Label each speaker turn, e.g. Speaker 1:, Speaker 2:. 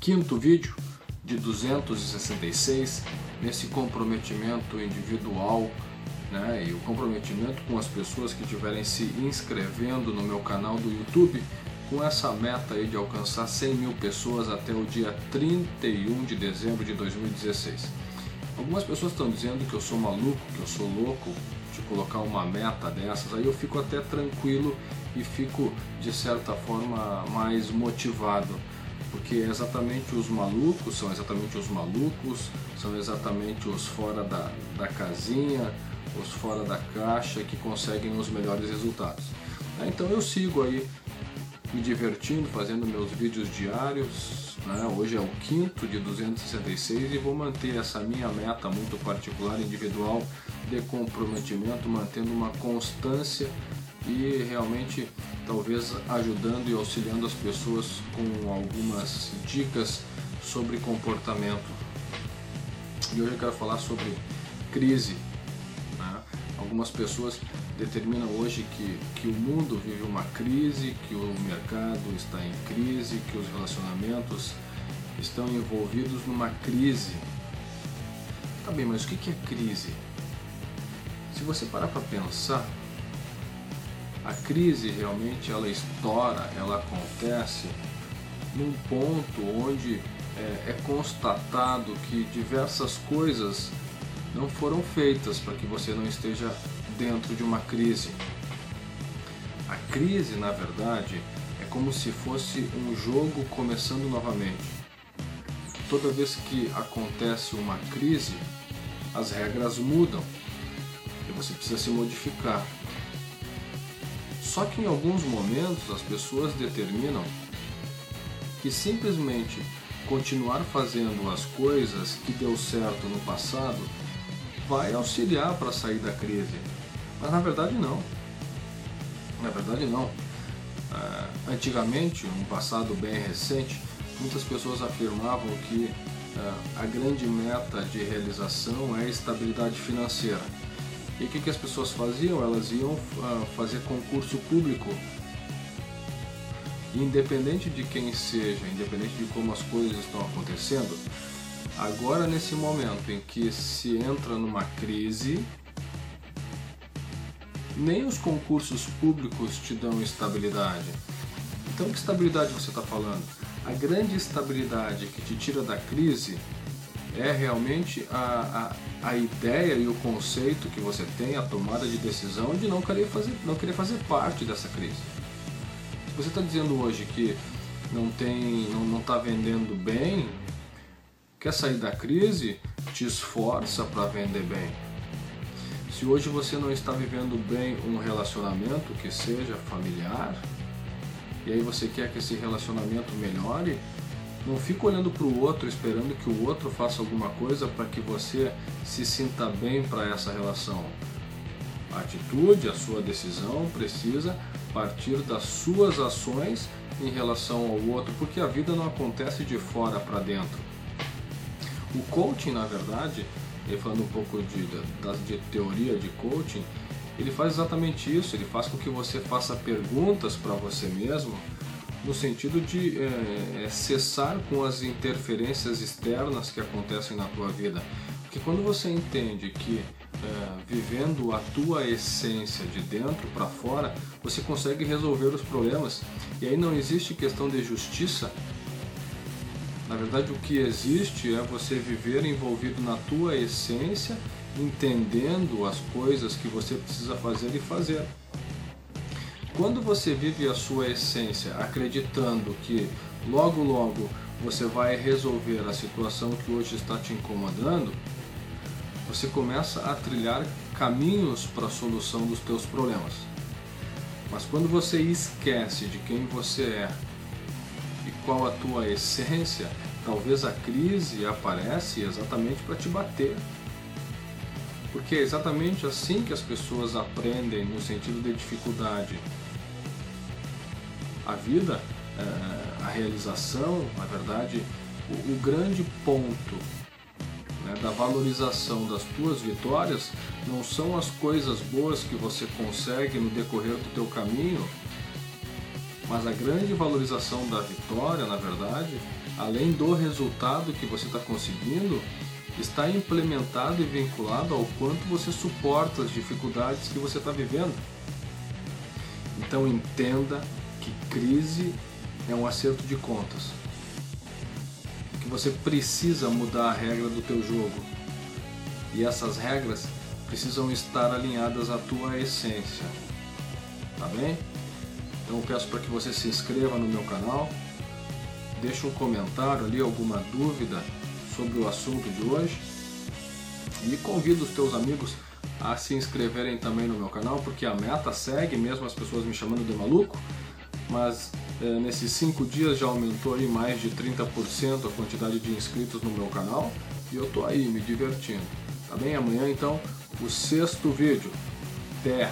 Speaker 1: quinto vídeo de 266 nesse comprometimento individual né, e o comprometimento com as pessoas que estiverem se inscrevendo no meu canal do YouTube com essa meta aí de alcançar 100 mil pessoas até o dia 31 de dezembro de 2016. Algumas pessoas estão dizendo que eu sou maluco, que eu sou louco de colocar uma meta dessas, aí eu fico até tranquilo e fico de certa forma mais motivado porque exatamente os malucos são exatamente os malucos, são exatamente os fora da, da casinha, os fora da caixa que conseguem os melhores resultados. Né? Então eu sigo aí me divertindo, fazendo meus vídeos diários. Né? Hoje é o quinto de 266 e vou manter essa minha meta muito particular, individual, de comprometimento, mantendo uma constância e realmente talvez ajudando e auxiliando as pessoas com algumas dicas sobre comportamento. E hoje eu quero falar sobre crise. Né? Algumas pessoas determinam hoje que, que o mundo vive uma crise, que o mercado está em crise, que os relacionamentos estão envolvidos numa crise. Tá bem, mas o que é crise? Se você parar para pensar, a crise realmente ela estoura, ela acontece num ponto onde é, é constatado que diversas coisas não foram feitas para que você não esteja dentro de uma crise. A crise, na verdade, é como se fosse um jogo começando novamente. Toda vez que acontece uma crise, as regras mudam e você precisa se modificar. Só que em alguns momentos as pessoas determinam que simplesmente continuar fazendo as coisas que deu certo no passado vai auxiliar para sair da crise. Mas na verdade não. Na verdade não. Uh, antigamente, um passado bem recente, muitas pessoas afirmavam que uh, a grande meta de realização é a estabilidade financeira. E o que, que as pessoas faziam? Elas iam uh, fazer concurso público. Independente de quem seja, independente de como as coisas estão acontecendo, agora nesse momento em que se entra numa crise, nem os concursos públicos te dão estabilidade. Então, que estabilidade você está falando? A grande estabilidade que te tira da crise é realmente a, a, a, ideia e o conceito que você tem, a tomada de decisão de não querer fazer, não querer fazer parte dessa crise. Se você está dizendo hoje que não tem, não está vendendo bem, quer sair da crise, te esforça para vender bem. Se hoje você não está vivendo bem um relacionamento que seja familiar, e aí você quer que esse relacionamento melhore, não fica olhando para o outro esperando que o outro faça alguma coisa para que você se sinta bem para essa relação. A atitude, a sua decisão precisa partir das suas ações em relação ao outro, porque a vida não acontece de fora para dentro. O coaching, na verdade, falando um pouco de, de, de teoria de coaching, ele faz exatamente isso, ele faz com que você faça perguntas para você mesmo no sentido de é, cessar com as interferências externas que acontecem na tua vida. Porque quando você entende que é, vivendo a tua essência de dentro para fora, você consegue resolver os problemas. E aí não existe questão de justiça. Na verdade, o que existe é você viver envolvido na tua essência, entendendo as coisas que você precisa fazer e fazer. Quando você vive a sua essência acreditando que logo logo você vai resolver a situação que hoje está te incomodando, você começa a trilhar caminhos para a solução dos teus problemas. Mas quando você esquece de quem você é e qual a tua essência, talvez a crise aparece exatamente para te bater. Porque é exatamente assim que as pessoas aprendem no sentido de dificuldade a vida, é, a realização, na verdade, o, o grande ponto né, da valorização das tuas vitórias não são as coisas boas que você consegue no decorrer do teu caminho, mas a grande valorização da vitória, na verdade, além do resultado que você está conseguindo, está implementado e vinculado ao quanto você suporta as dificuldades que você está vivendo. Então entenda que crise é um acerto de contas. Que você precisa mudar a regra do teu jogo. E essas regras precisam estar alinhadas à tua essência. Tá bem? Então eu peço para que você se inscreva no meu canal, deixe um comentário ali, alguma dúvida sobre o assunto de hoje e convido os teus amigos a se inscreverem também no meu canal, porque a meta segue, mesmo as pessoas me chamando de maluco, mas é, nesses 5 dias já aumentou aí mais de 30% a quantidade de inscritos no meu canal e eu tô aí me divertindo. Tá bem? Amanhã então o sexto vídeo. Até!